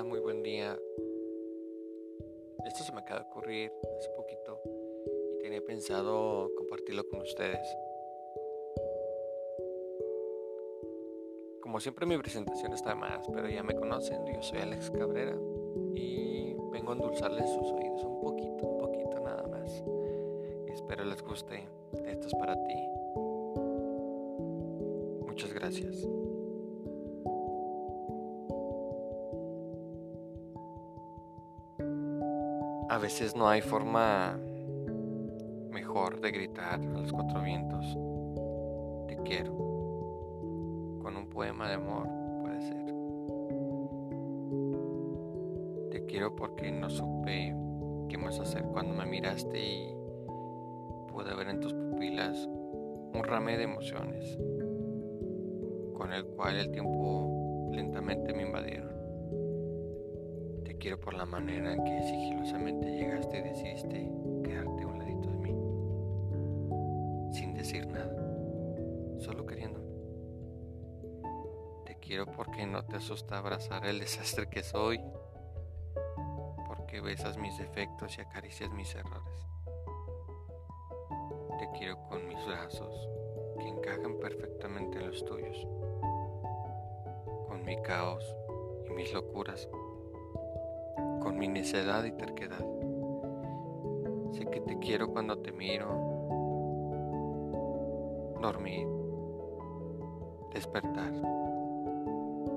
un día, esto se me acaba de ocurrir hace poquito y tenía pensado compartirlo con ustedes. Como siempre mi presentación está de más, pero ya me conocen, yo soy Alex Cabrera y vengo a endulzarles sus oídos un poquito, un poquito nada más. espero les guste, esto es para ti. Muchas gracias. A veces no hay forma mejor de gritar a los cuatro vientos. Te quiero. Con un poema de amor puede ser. Te quiero porque no supe qué más hacer cuando me miraste y pude ver en tus pupilas un rame de emociones con el cual el tiempo lentamente me invadieron quiero por la manera en que sigilosamente llegaste y decidiste quedarte un ladito de mí, sin decir nada, solo queriendo. Te quiero porque no te asusta abrazar el desastre que soy, porque besas mis defectos y acaricias mis errores. Te quiero con mis brazos que encajan perfectamente en los tuyos, con mi caos y mis locuras con mi necedad y terquedad. Sé que te quiero cuando te miro, dormir, despertar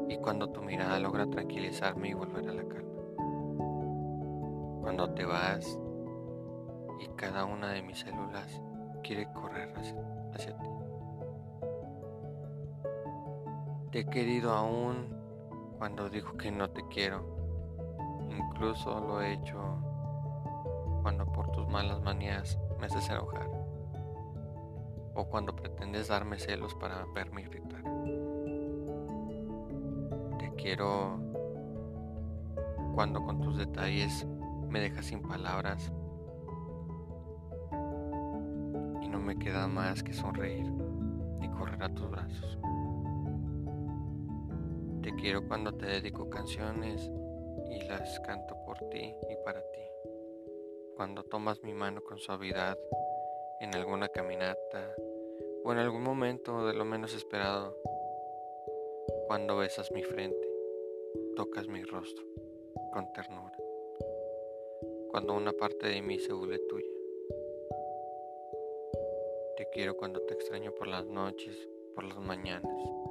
y cuando tu mirada logra tranquilizarme y volver a la calma. Cuando te vas y cada una de mis células quiere correr hacia, ti. Te he querido aún cuando digo que no te quiero Incluso lo he hecho cuando por tus malas manías me haces enojar. O cuando pretendes darme celos para verme irritar. Te quiero cuando con tus detalles me dejas sin palabras. Y no me queda más que sonreír y correr a tus brazos. Te quiero cuando te dedico canciones y las canto por ti y para ti. Cuando tomas mi mano con suavidad en alguna caminata o en algún momento de lo menos esperado, cuando besas mi frente, tocas mi rostro con ternura, cuando una parte de mí se vuelve tuya. Te quiero cuando te extraño por las noches, por las mañanas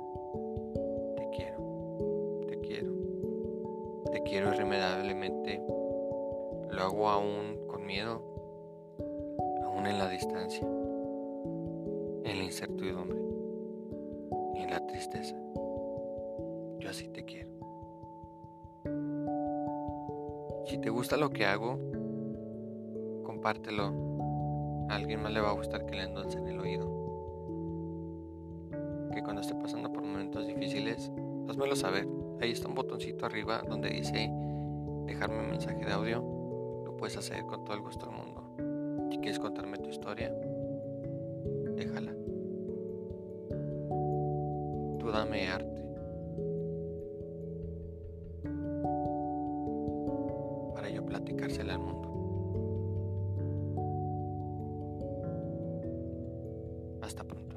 quiero irremediablemente. Lo hago aún con miedo, aún en la distancia, en la incertidumbre y en la tristeza. Yo así te quiero. Si te gusta lo que hago, compártelo. A alguien más le va a gustar que le endulce en el oído. Que cuando esté pasando por momentos difíciles, házmelo saber. Ahí está un botoncito arriba donde dice dejarme un mensaje de audio. Lo puedes hacer con todo el gusto del mundo. Si quieres contarme tu historia, déjala. Tú dame arte. Para yo platicársela al mundo. Hasta pronto.